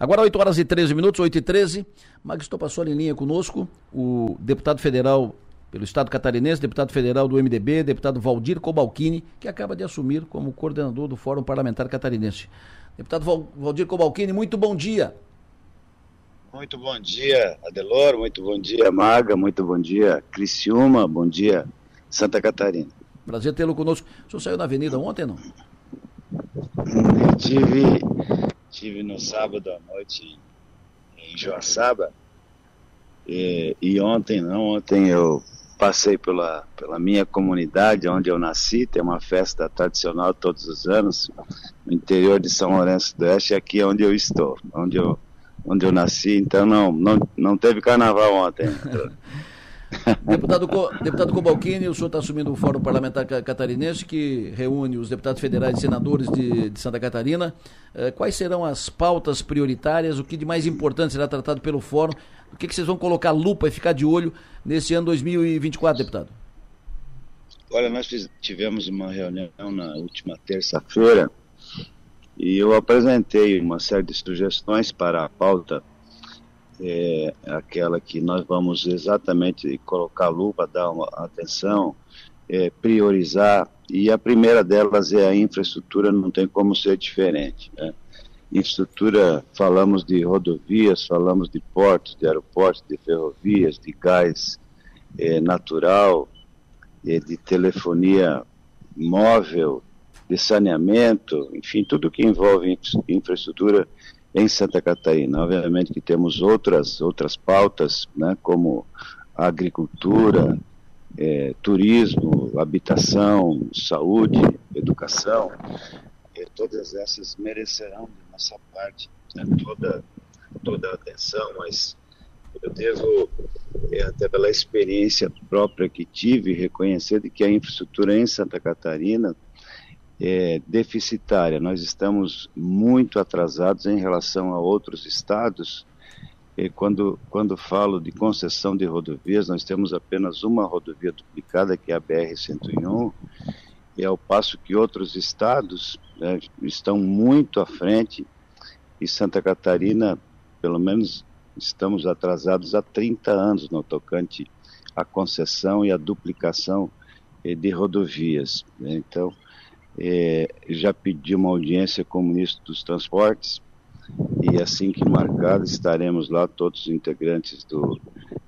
Agora 8 horas e 13 minutos, 8 e 13. Magisto passou em linha conosco, o deputado federal pelo Estado catarinense, deputado federal do MDB, deputado Valdir Cobalcini, que acaba de assumir como coordenador do Fórum Parlamentar Catarinense. Deputado Valdir Cobalcini, muito bom dia. Muito bom dia, Adelor, muito bom dia, Maga, muito bom dia, Criciúma, bom dia, Santa Catarina. Prazer tê-lo conosco. O senhor saiu na avenida ontem, não? Eu tive, tive no sábado à noite em Joaçaba, e, e ontem não, ontem eu passei pela, pela minha comunidade, onde eu nasci, tem uma festa tradicional todos os anos, no interior de São Lourenço do Oeste, aqui é onde eu estou, onde eu, onde eu nasci, então não, não, não teve carnaval ontem. deputado, deputado Cobalcini, o senhor está assumindo o Fórum Parlamentar Catarinense, que reúne os deputados federais e senadores de, de Santa Catarina. Eh, quais serão as pautas prioritárias? O que de mais importante será tratado pelo Fórum? O que, que vocês vão colocar lupa e ficar de olho nesse ano 2024, deputado? Olha, nós tivemos uma reunião na última terça-feira e eu apresentei uma série de sugestões para a pauta, é, aquela que nós vamos exatamente colocar lupa, dar uma atenção, é, priorizar, e a primeira delas é a infraestrutura, não tem como ser diferente. Né? infraestrutura, falamos de rodovias, falamos de portos, de aeroportos, de ferrovias, de gás eh, natural, eh, de telefonia móvel, de saneamento, enfim, tudo que envolve infraestrutura em Santa Catarina. Obviamente que temos outras outras pautas, né, como agricultura, eh, turismo, habitação, saúde, educação, todas essas merecerão de nossa parte né, toda, toda a atenção, mas eu devo, é, até pela experiência própria que tive, reconhecer que a infraestrutura em Santa Catarina é deficitária. Nós estamos muito atrasados em relação a outros estados. E quando, quando falo de concessão de rodovias, nós temos apenas uma rodovia duplicada, que é a BR-101, e ao passo que outros estados né, estão muito à frente e Santa Catarina, pelo menos, estamos atrasados há 30 anos no tocante à concessão e à duplicação eh, de rodovias. Né? Então, eh, já pedi uma audiência com o ministro dos Transportes e assim que marcado estaremos lá todos os integrantes do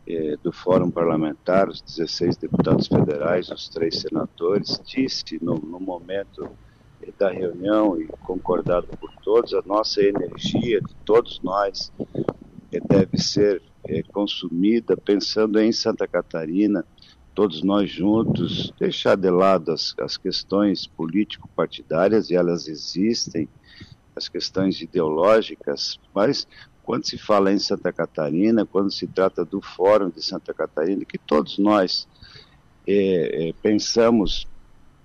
eh, do Fórum Parlamentar, os 16 deputados federais, os três senadores, disse no, no momento da reunião e concordado por todos, a nossa energia de todos nós eh, deve ser é, consumida pensando em Santa Catarina, todos nós juntos, deixar de lado as, as questões político-partidárias, e elas existem, as questões ideológicas, mas quando se fala em Santa Catarina, quando se trata do Fórum de Santa Catarina, que todos nós é, é, pensamos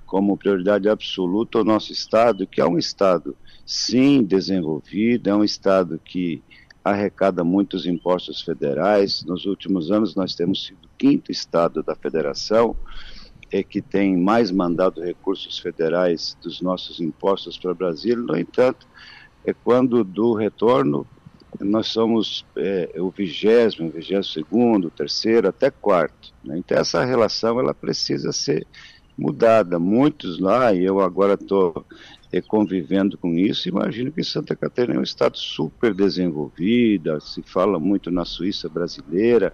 como prioridade absoluta o nosso Estado, que é um Estado, sim, desenvolvido, é um Estado que arrecada muitos impostos federais. Nos últimos anos, nós temos sido o quinto Estado da Federação, é que tem mais mandado recursos federais dos nossos impostos para o Brasil. No entanto, é quando do retorno nós somos é, o vigésimo, vigésimo segundo, terceiro, até quarto. Né? Então essa relação ela precisa ser mudada. Muitos lá, e eu agora estou é, convivendo com isso, imagino que Santa Catarina é um estado super desenvolvido, se fala muito na Suíça brasileira,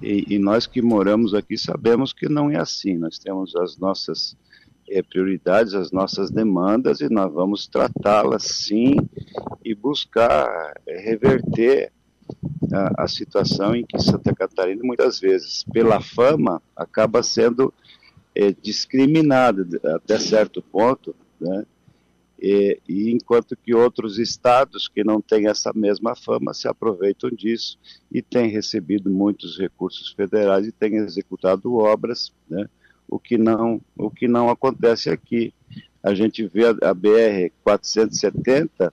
e, e nós que moramos aqui sabemos que não é assim. Nós temos as nossas é, prioridades, as nossas demandas, e nós vamos tratá-las sim e buscar é, reverter a, a, situação em que Santa Catarina, muitas vezes, pela fama, acaba sendo é, discriminada até certo ponto, né? E, e, enquanto que outros estados que não têm essa mesma fama se aproveitam disso e têm recebido muitos recursos federais e têm executado obras, né? o que não, o que não acontece aqui. A gente vê a, a BR 470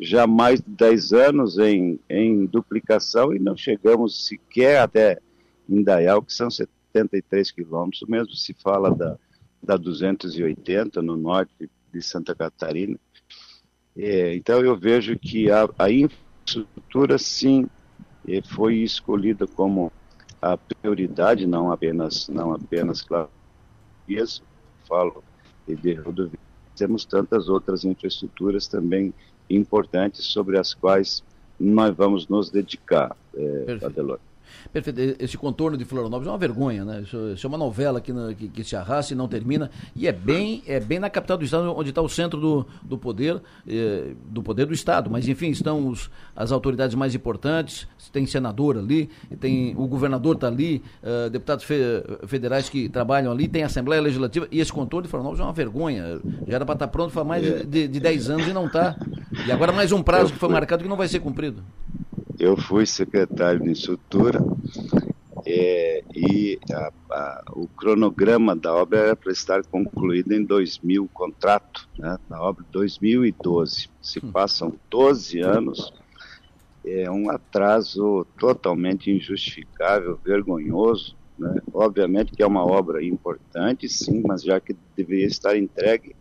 já há mais de 10 anos em, em duplicação e não chegamos sequer até Indaial, que são 73 quilômetros, mesmo se fala da, da 280 no norte de Santa Catarina. É, então eu vejo que a, a infraestrutura, sim, foi escolhida como a prioridade, não apenas, não apenas, claro, isso, falo de rodovia, temos tantas outras infraestruturas também importantes sobre as quais nós vamos nos dedicar, é, Adelor. Perfeito. Esse contorno de Florianópolis é uma vergonha, né? Isso, isso é uma novela que, que, que, se arrasta e não termina. E é bem, é bem na capital do estado, onde está o centro do, do poder, eh, do poder do estado. Mas enfim, estão os, as autoridades mais importantes, tem senador ali, tem o governador está ali, uh, deputados fe, federais que trabalham ali, tem Assembleia Legislativa, e esse contorno de Florianópolis é uma vergonha. Já era para estar tá pronto há mais de, de 10 anos e não está. E agora mais um prazo que foi marcado que não vai ser cumprido eu fui secretário de estrutura é, e a, a, o cronograma da obra era para estar concluído em 2000, o contrato né, da obra 2012. Se hum. passam 12 anos, é um atraso totalmente injustificável, vergonhoso. Né? Obviamente que é uma obra importante, sim, mas já que deveria estar entregue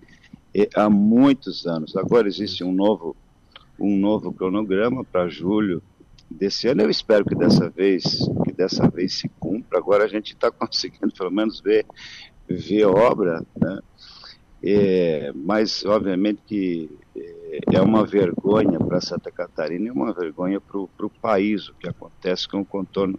é, há muitos anos. Agora existe um novo, um novo cronograma para julho desse ano. Eu espero que dessa vez, que dessa vez se cumpra. Agora a gente está conseguindo pelo menos ver, ver obra, né? É, mas obviamente que é, é uma vergonha para Santa Catarina e uma vergonha para o país o que acontece com o contorno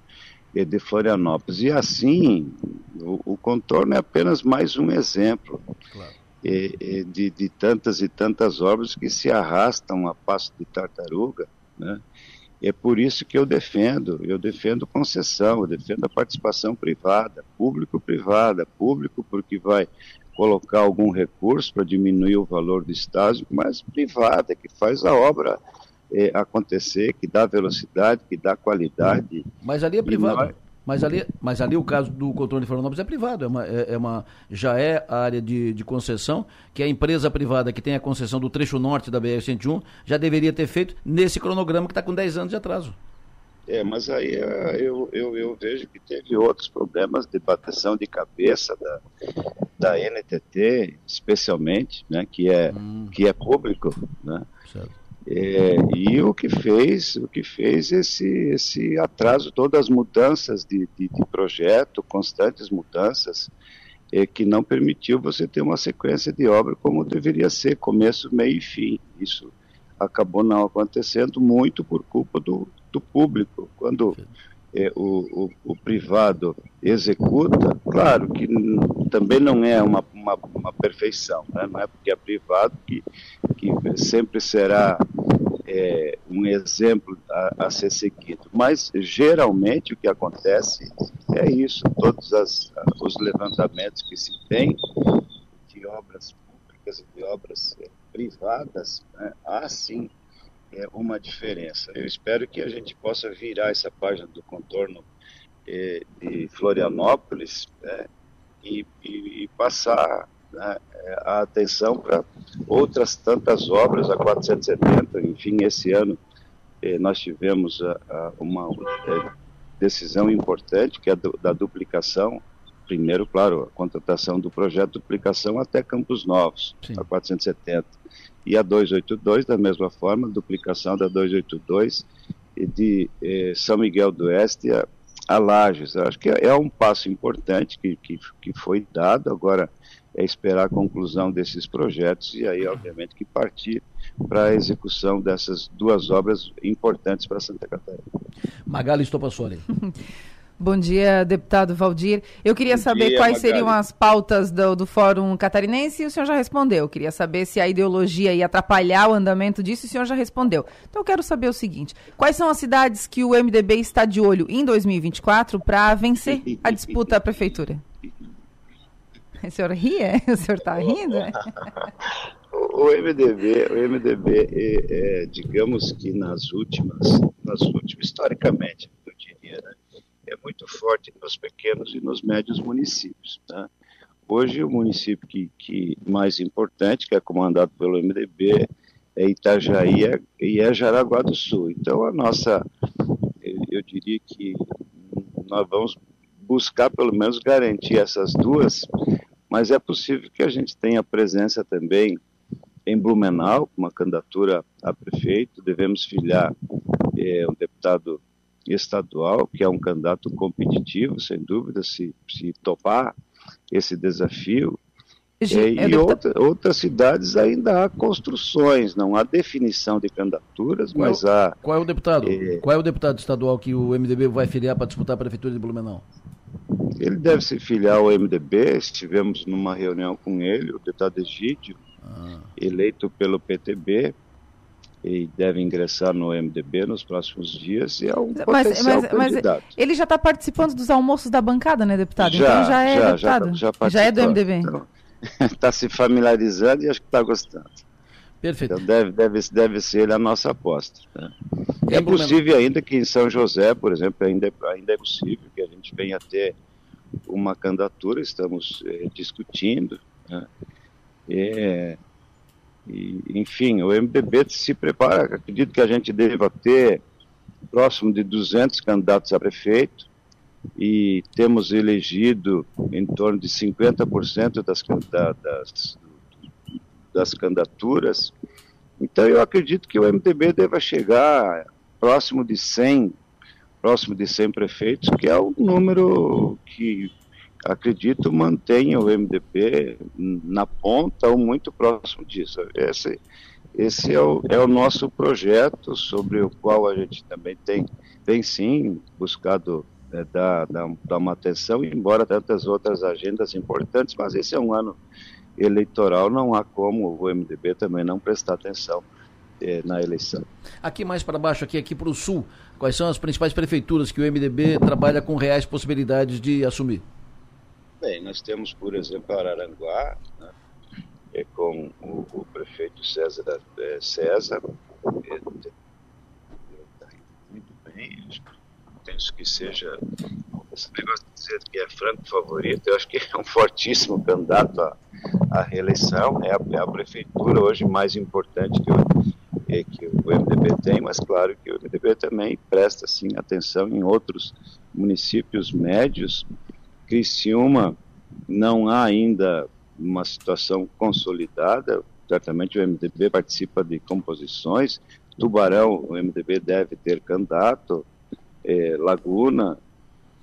de Florianópolis. E assim, o, o contorno é apenas mais um exemplo claro. é, é, de, de tantas e tantas obras que se arrastam a passo de tartaruga, né? É por isso que eu defendo, eu defendo concessão, eu defendo a participação privada, público-privada, público porque vai colocar algum recurso para diminuir o valor do estágio, mas privada, que faz a obra é, acontecer, que dá velocidade, que dá qualidade. Mas ali é privado. Mas ali, mas ali o caso do controle de Florianópolis é privado, é uma, é, é uma, já é a área de, de concessão, que a empresa privada que tem a concessão do trecho norte da BR-101 já deveria ter feito nesse cronograma que está com 10 anos de atraso. É, mas aí é, eu, eu, eu, vejo que teve outros problemas de bateção de cabeça da, da NTT, especialmente, né, que, é, hum. que é público, né? Certo. É, e o que fez, o que fez esse, esse atraso, todas as mudanças de, de, de projeto, constantes mudanças, é, que não permitiu você ter uma sequência de obra como deveria ser, começo, meio e fim. Isso acabou não acontecendo muito por culpa do, do público. Quando é, o, o, o, privado executa, claro que também não é uma, uma, uma perfeição, né? não é porque é privado que, que sempre será é, um exemplo a, a, ser seguido. Mas geralmente o que acontece é isso, todos as, os levantamentos que se tem de obras públicas e de obras é, privadas, né? há sim é uma diferença. Eu espero que a gente possa virar essa página do contorno eh, de Florianópolis né, e, e, e, passar né, a atenção para outras tantas obras, a 470, enfim, esse ano eh, nós tivemos a, a uma eh, decisão importante, que é do, da duplicação, primeiro, claro, a contratação do projeto de duplicação até Campos Novos, Sim. a 470 e a 282, da mesma forma, duplicação da 282 e de eh, São Miguel do Oeste a, a Lages. Eu acho que é, é um passo importante que, que, que foi dado, agora é esperar a conclusão desses projetos e aí, obviamente, que partir para a execução dessas duas obras importantes para Santa Catarina. Magali Estopassoli. Bom dia, deputado Valdir. Eu queria Bom saber dia, quais Magali. seriam as pautas do, do, Fórum Catarinense e o senhor já respondeu. Eu queria saber se a ideologia ia atrapalhar o andamento disso e o senhor já respondeu. Então eu quero saber o seguinte: quais são as cidades que o MDB está de olho em 2024 para vencer a disputa à prefeitura? O senhor ri, é? O senhor está rindo? É? o MDB, o MDB é, é, digamos que nas últimas, nas últimas, historicamente, eu diria, né? é muito forte nos pequenos e nos médios municípios. Né? Hoje, o município que, que mais importante, que é comandado pelo MDB, é Itajaí e é Jaraguá do Sul. Então, a nossa, eu diria que nós vamos buscar pelo menos garantir essas duas, mas é possível que a gente tenha presença também em Blumenau, uma candidatura a prefeito, devemos filiar é um deputado estadual, que é um candidato competitivo, sem dúvida, se, se topar esse desafio. E, é, e outra, outras cidades ainda há construções, não há definição de candidaturas, qual, mas há. Qual é o deputado? É, qual é o deputado estadual que o MDB vai filiar para disputar a prefeitura de Blumenau? Ele deve se filiar ao MDB, estivemos numa reunião com ele, o deputado Egídio, ah. eleito pelo PTB, e deve ingressar no MDB nos próximos dias e é um mas, potencial mas, candidato. Mas ele já está participando dos almoços da bancada, né, deputado? Já, então já é já, deputado. Já, já, já é do MDB. Está então, se familiarizando e acho que está gostando. Perfeito. Então deve, deve, deve ser ele a nossa aposta. Né? É possível ainda que em São José, por exemplo, ainda, ainda é possível que a gente venha a ter uma candidatura, estamos eh, discutindo. Né? É, e, enfim, o MDB se prepara, acredito que a gente deva ter próximo de 200 candidatos a prefeito e temos elegido em torno de 50% das, das, das candidaturas. Então eu acredito que o MDB deva chegar próximo de 100, próximo de 100 prefeitos, que é o número que acredito, mantenha o MDB na ponta ou muito próximo disso. Esse, esse é, o, é o nosso projeto, sobre o qual a gente também tem, tem sim buscado é, dar, dar, dar uma atenção, embora tantas outras agendas importantes, mas esse é um ano eleitoral, não há como o MDB também não prestar atenção é, na eleição. Aqui mais para baixo, aqui, aqui para o sul, quais são as principais prefeituras que o MDB trabalha com reais possibilidades de assumir? Bem, nós temos, por exemplo, Araranguá, né, é com o, o, prefeito César, é, César muito bem, penso que seja esse negócio de dizer que é franco favorito, eu acho que é um fortíssimo candidato à, à reeleição, é a, é a, prefeitura hoje mais importante que que o MDB tem, mas claro que o MDB também presta sim, atenção em outros municípios médios. Criciúma não há ainda uma situação consolidada, certamente o MDB participa de composições, Tubarão, o MDB deve ter candidato, é, Laguna,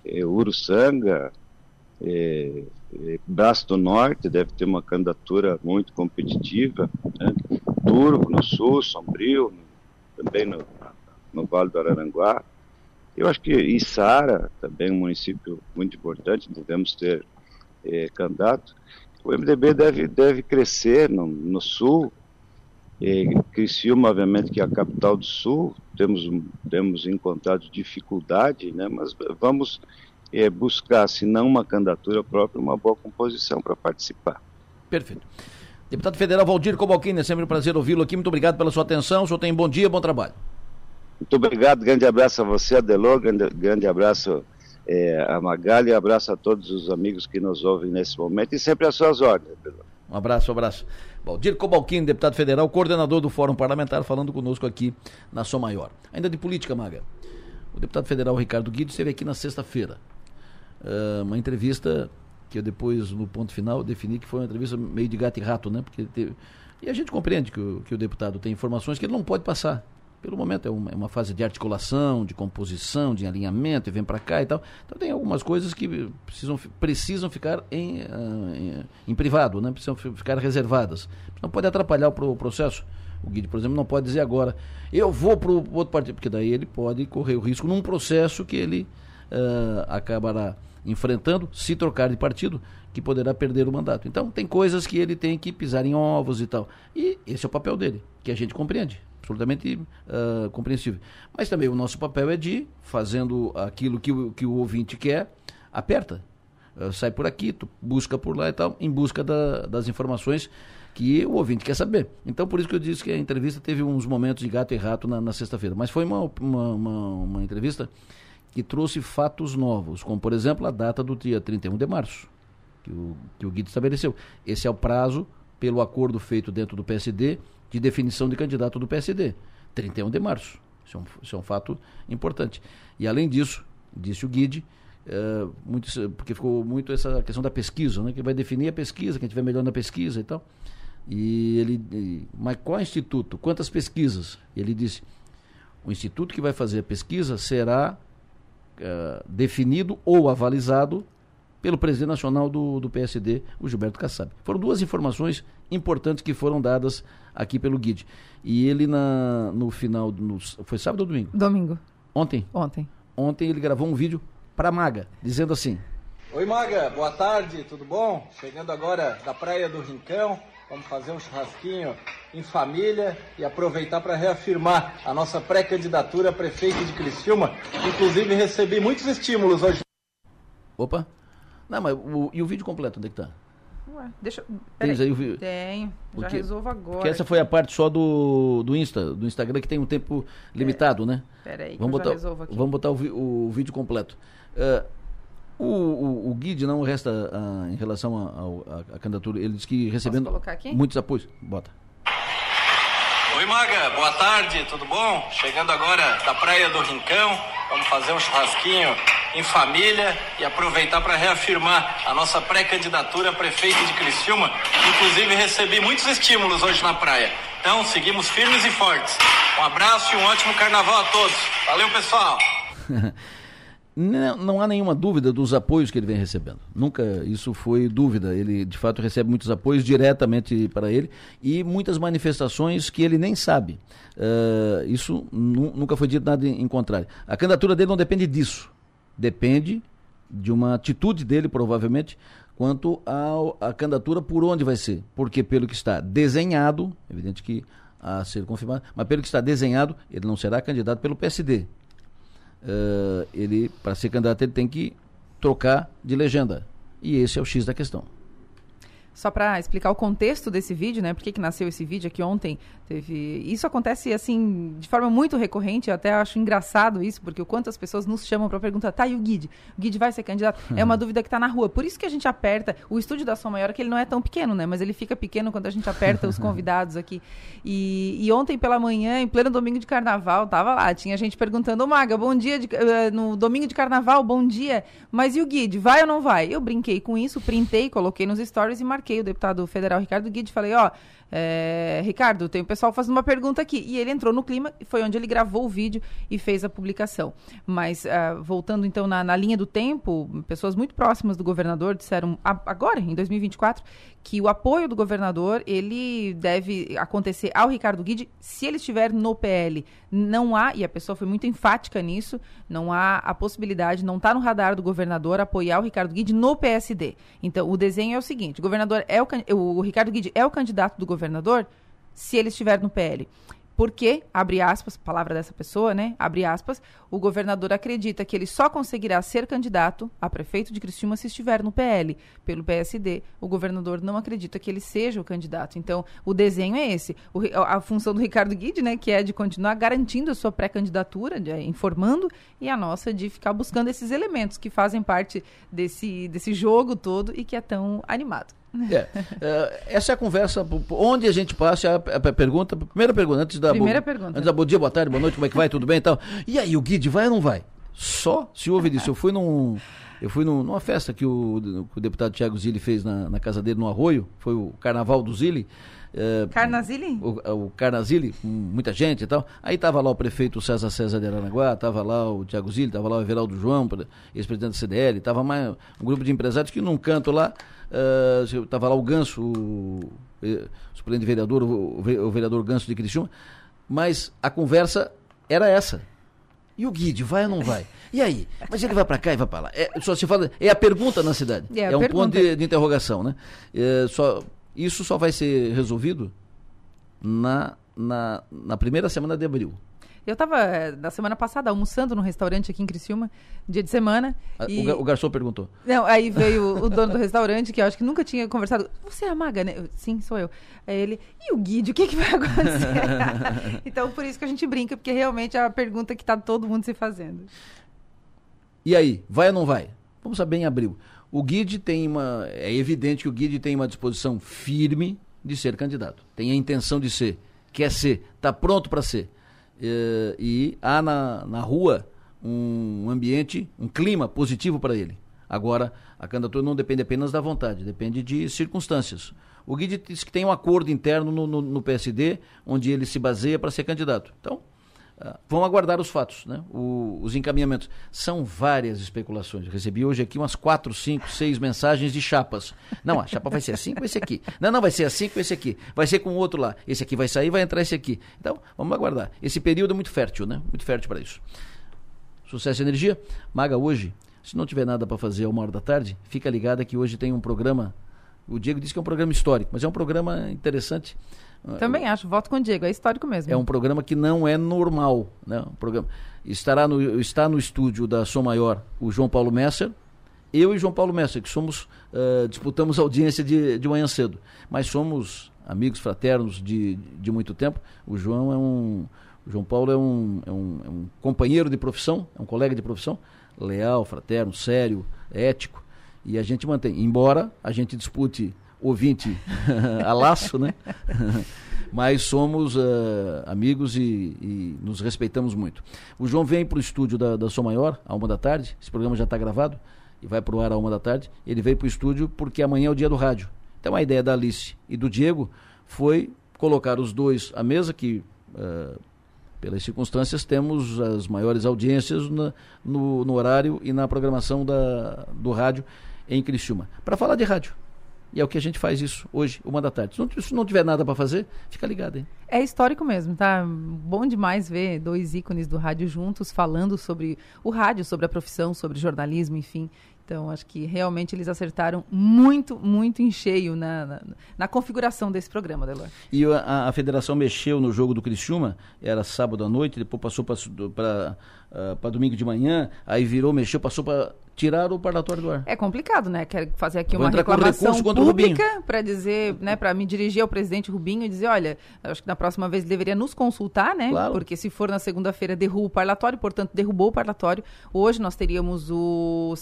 é, Uruçanga, é, Braço do Norte deve ter uma candidatura muito competitiva, né? Turvo no Sul, Sombrio, também no, no Vale do Araranguá, eu acho que Içara, também um município muito importante, devemos ter eh, candidato. O MDB deve, deve crescer no, no sul. Eh, Criciúma, obviamente, que é a capital do sul, temos, temos encontrado dificuldade, né, mas vamos eh, buscar, se não uma candidatura própria, uma boa composição para participar. Perfeito. Deputado Federal Valdir Cobalcini, é sempre um prazer ouvi-lo aqui. Muito obrigado pela sua atenção. O senhor tem bom dia, bom trabalho. Muito obrigado, grande abraço a você, Adelô, grande, grande abraço é, a Magali, abraço a todos os amigos que nos ouvem nesse momento e sempre às suas ordens, Adelô. Um abraço, um abraço. Valdir Cobalquini, deputado federal, coordenador do Fórum Parlamentar, falando conosco aqui na Som Maior. Ainda de política, Maga. O deputado federal Ricardo Guido esteve aqui na sexta-feira. Uh, uma entrevista que eu depois, no ponto final, defini que foi uma entrevista meio de gato e rato, né? Porque teve... E a gente compreende que o, que o deputado tem informações que ele não pode passar pelo momento é uma, é uma, fase de articulação, de composição, de alinhamento, e vem para cá e tal. Então tem algumas coisas que precisam, precisam ficar em, uh, em, em, privado, né? precisam ficar reservadas. Não pode atrapalhar o, o processo. O Guide, por exemplo, não pode dizer agora, eu vou para o outro partido, porque daí ele pode correr o risco num processo que ele uh, acabará enfrentando, se trocar de partido, que poderá perder o mandato. Então, tem coisas que ele tem que pisar em ovos e tal. E esse é o papel dele, que a gente compreende absolutamente uh, compreensível. Mas também o nosso papel é de, fazendo aquilo que o, que o ouvinte quer, aperta. Uh, sai por aqui, tu busca por lá e tal, em busca da, das informações que o ouvinte quer saber. Então, por isso que eu disse que a entrevista teve uns momentos de gato e rato na, na sexta-feira. Mas foi uma, uma, uma, uma entrevista que trouxe fatos novos, como, por exemplo, a data do dia 31 de março, que o, que o Guido estabeleceu. Esse é o prazo, pelo acordo feito dentro do PSD, de definição de candidato do PSD, 31 de março. Isso é um, isso é um fato importante. E além disso, disse o Guide, é, muito, porque ficou muito essa questão da pesquisa, né, que vai definir a pesquisa, quem tiver melhor na pesquisa e tal. E ele, e, mas qual instituto? Quantas pesquisas? Ele disse, O instituto que vai fazer a pesquisa será uh, definido ou avalizado pelo presidente nacional do, do PSD, o Gilberto Kassab. Foram duas informações importantes que foram dadas aqui pelo Guide. E ele, na, no final, no, foi sábado ou domingo? Domingo. Ontem? Ontem. Ontem ele gravou um vídeo para Maga, dizendo assim: Oi Maga, boa tarde, tudo bom? Chegando agora da Praia do Rincão, vamos fazer um churrasquinho em família e aproveitar para reafirmar a nossa pré-candidatura a prefeito de Criciúma. Inclusive recebi muitos estímulos hoje. Opa, não, mas o, e o vídeo completo, onde é que tá? Ué, deixa. Tens aí o vídeo? Tenho. Já resolvo agora. Porque essa foi a parte só do, do Insta, do Instagram, que tem um tempo limitado, é. né? Peraí, vamos botar, Vamos botar o, o vídeo completo. Uh, o, o, o Guide não resta uh, em relação à candidatura, ele diz que recebendo muitos apoios. Bota. Oi Maga, boa tarde, tudo bom? Chegando agora da Praia do Rincão, vamos fazer um churrasquinho em família e aproveitar para reafirmar a nossa pré-candidatura a prefeito de Criciúma. Inclusive recebi muitos estímulos hoje na praia. Então seguimos firmes e fortes. Um abraço e um ótimo carnaval a todos. Valeu, pessoal! Não, há nenhuma dúvida dos apoios que ele vem recebendo. Nunca isso foi dúvida. Ele, de fato, recebe muitos apoios diretamente para ele e muitas manifestações que ele nem sabe. Uh, isso nunca foi dito nada em, em contrário. A candidatura dele não depende disso. Depende de uma atitude dele, provavelmente, quanto à candidatura por onde vai ser. Porque, pelo que está desenhado, evidente que a ser confirmado, mas pelo que está desenhado, ele não será candidato pelo PSD uh, ele, para ser candidato, ele tem que trocar de legenda. E esse é o X da questão. Só para explicar o contexto desse vídeo, né? Por que, que nasceu esse vídeo aqui ontem? Teve... Isso acontece, assim, de forma muito recorrente. Eu até acho engraçado isso, porque o quanto as pessoas nos chamam para perguntar, tá, e o Guide? O Guide vai ser candidato? É uma dúvida que está na rua. Por isso que a gente aperta. O estúdio da Som Maior, que ele não é tão pequeno, né? Mas ele fica pequeno quando a gente aperta os convidados aqui. E, e, ontem pela manhã, em pleno domingo de carnaval, tava lá. Tinha gente perguntando, ô Maga, bom dia. De... Uh, no domingo de carnaval, bom dia. Mas e o Guide? Vai ou não vai? Eu brinquei com isso, printei, coloquei nos stories e marquei marquei o deputado federal Ricardo Guide e falei, ó, é, Ricardo, tem o pessoal fazendo uma pergunta aqui. E ele entrou no clima, foi onde ele gravou o vídeo e fez a publicação. Mas, uh, voltando então na, na, linha do tempo, pessoas muito próximas do governador disseram, agora, em 2024, que o apoio do governador, ele deve acontecer ao Ricardo Guide se ele estiver no PL. Não há, e a pessoa foi muito enfática nisso, não há a possibilidade, não está no radar do governador apoiar o Ricardo Guide no PSD. Então, o desenho é o seguinte, o governador é o, o Ricardo Guide é o candidato do governador governador se ele estiver no PL. Porque, abre aspas, palavra dessa pessoa, né? Abre aspas, o governador acredita que ele só conseguirá ser candidato a prefeito de Criciúma se estiver no PL. Pelo PSD, o governador não acredita que ele seja o candidato. Então, o desenho é esse. O, a função do Ricardo Guide, né, que é de continuar garantindo a sua pré-candidatura, informando, e a nossa de ficar buscando esses elementos que fazem parte desse, desse jogo todo e que é tão animado. É, é, essa é a conversa, onde a gente passa, a, a pergunta, a primeira pergunta, antes da, primeira bo, pergunta. antes da bom dia, boa tarde, boa noite, como é que vai, tudo bem e tal. E aí, o Guide vai ou não vai? Só se houve disso. Eu fui num, eu fui num, numa festa que o, que o deputado Tiago Zilli fez na, na, casa dele no Arroio, foi o Carnaval do Zilli. É, Carnazili? O, o Carnazili, com muita gente e tal. Aí tava lá o prefeito César César de Aranaguá, tava lá o Tiago Zilli, tava lá o Everaldo João, ex-presidente da CDL, tava mais um grupo de empresários que num canto lá Estava uh, lá o Ganso, o, o suplente vereador, o, o, vereador Ganso de Criciúma, mas a conversa era essa. E o Guide, vai ou não vai? E aí? Mas ele vai para cá e vai para lá. É, só se fala, é a pergunta na cidade. É, é um pergunta. ponto de, de interrogação, né? É, só, isso só vai ser resolvido na, na, na primeira semana de abril. Eu estava, eh, na semana passada, almoçando num restaurante aqui em Criciúma, dia de semana. E... O, garçom perguntou. Não, aí veio o dono do restaurante, que eu acho que nunca tinha conversado. Você é a Maga, né? Eu, Sim, sou eu. Aí ele, e o Guide, o que, que vai acontecer? então, por isso que a gente brinca, porque realmente é a pergunta que está todo mundo se fazendo. E aí, vai ou não vai? Vamos saber em abril. O Guide tem uma. É evidente que o Guide tem uma disposição firme de ser candidato. Tem a intenção de ser. Quer ser. Está pronto para ser. Eh, e há na, na rua um ambiente, um clima positivo para ele. Agora, a candidatura não depende apenas da vontade, depende de circunstâncias. O Guide disse que tem um acordo interno no, no, no PSD, onde ele se baseia para ser candidato. Então, Uh, vamos aguardar os fatos, né? O, os encaminhamentos. São várias especulações. Recebi hoje aqui umas quatro, cinco, seis mensagens de chapas. Não, a chapa vai ser assim com esse aqui. Não, não, vai ser assim com esse aqui. Vai ser com outro lá. Esse aqui vai sair, vai entrar esse aqui. Então, vamos aguardar. Esse período é muito fértil, né? Muito fértil para isso. Sucesso e energia. Maga, hoje, se não tiver nada para fazer a uma hora da tarde, fica ligada que hoje tem um programa. O Diego disse que é um programa histórico, mas é um programa interessante também acho, voto com o Diego, é histórico mesmo. É um programa que não é normal. Né? Um programa, estará no, está no estúdio da Som Maior o João Paulo Messer, eu e João Paulo Messer, que somos, uh, disputamos audiência de, de manhã cedo, mas somos amigos fraternos de, de muito tempo. O João é um. João Paulo é um, é, um, é um companheiro de profissão, é um colega de profissão, leal, fraterno, sério, ético. E a gente mantém. Embora a gente dispute ouvinte a laço, né? Mas somos uh, amigos e, e, nos respeitamos muito. O João vem para o estúdio da, da Som Maior, à uma da tarde. Esse programa já está gravado e vai para o ar à uma da tarde. Ele veio para o estúdio porque amanhã é o dia do rádio. Então a ideia da Alice e do Diego foi colocar os dois à mesa, que uh, pelas circunstâncias temos as maiores audiências na, no, no, horário e na programação da, do rádio em Criciúma. Para falar de rádio. E é o que a gente faz isso hoje, uma da tarde. Se não, tiver nada para fazer, fica ligado, hein? É histórico mesmo, tá? Bom demais ver dois ícones do rádio juntos falando sobre o rádio, sobre a profissão, sobre jornalismo, enfim. Então, acho que realmente eles acertaram muito, muito em cheio na, na, na configuração desse programa, Delor. E a, a, federação mexeu no jogo do Criciúma, era sábado à noite, depois passou para uh, domingo de manhã, aí virou, mexeu, passou para tirar o parlatório do ar. É complicado, né? Quero fazer aqui Vou uma reclamação pública para dizer, né, para me dirigir ao presidente Rubinho e dizer, olha, acho que na próxima vez ele deveria nos consultar, né? Claro. Porque se for na segunda-feira derruba o parlatório, portanto derrubou o parlatório. Hoje nós teríamos o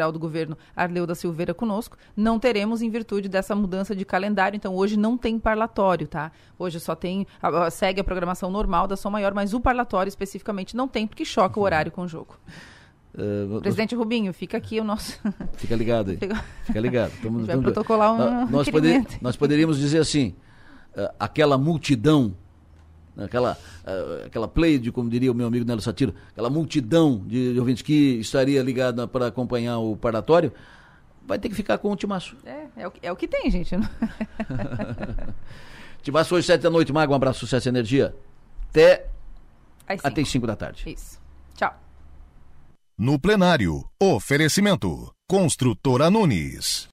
secretário-geral do governo Arleu da Silveira conosco, não teremos em virtude dessa mudança de calendário, então hoje não tem parlatório, tá? Hoje só tem segue a programação normal da Som Maior, mas o parlatório especificamente não tem porque choca o horário com o jogo. Uh, Presidente nós... Rubinho, fica aqui o nosso. Fica ligado aí. Fica ligado. Tamo, vai protocolar um. Nós, poder, nós poderíamos dizer assim: uh, aquela multidão, aquela, uh, aquela play de, como diria o meu amigo Nelo Satiro, aquela multidão de, de ouvintes que estaria ligada para acompanhar o parlatório, vai ter que ficar com o Timaço. É, é o, é o que tem, gente. Timaço hoje, sete da noite, Mago, um abraço, sucesso e energia. Até, até cinco da tarde. Isso. Tchau. No plenário, oferecimento. Construtora Nunes.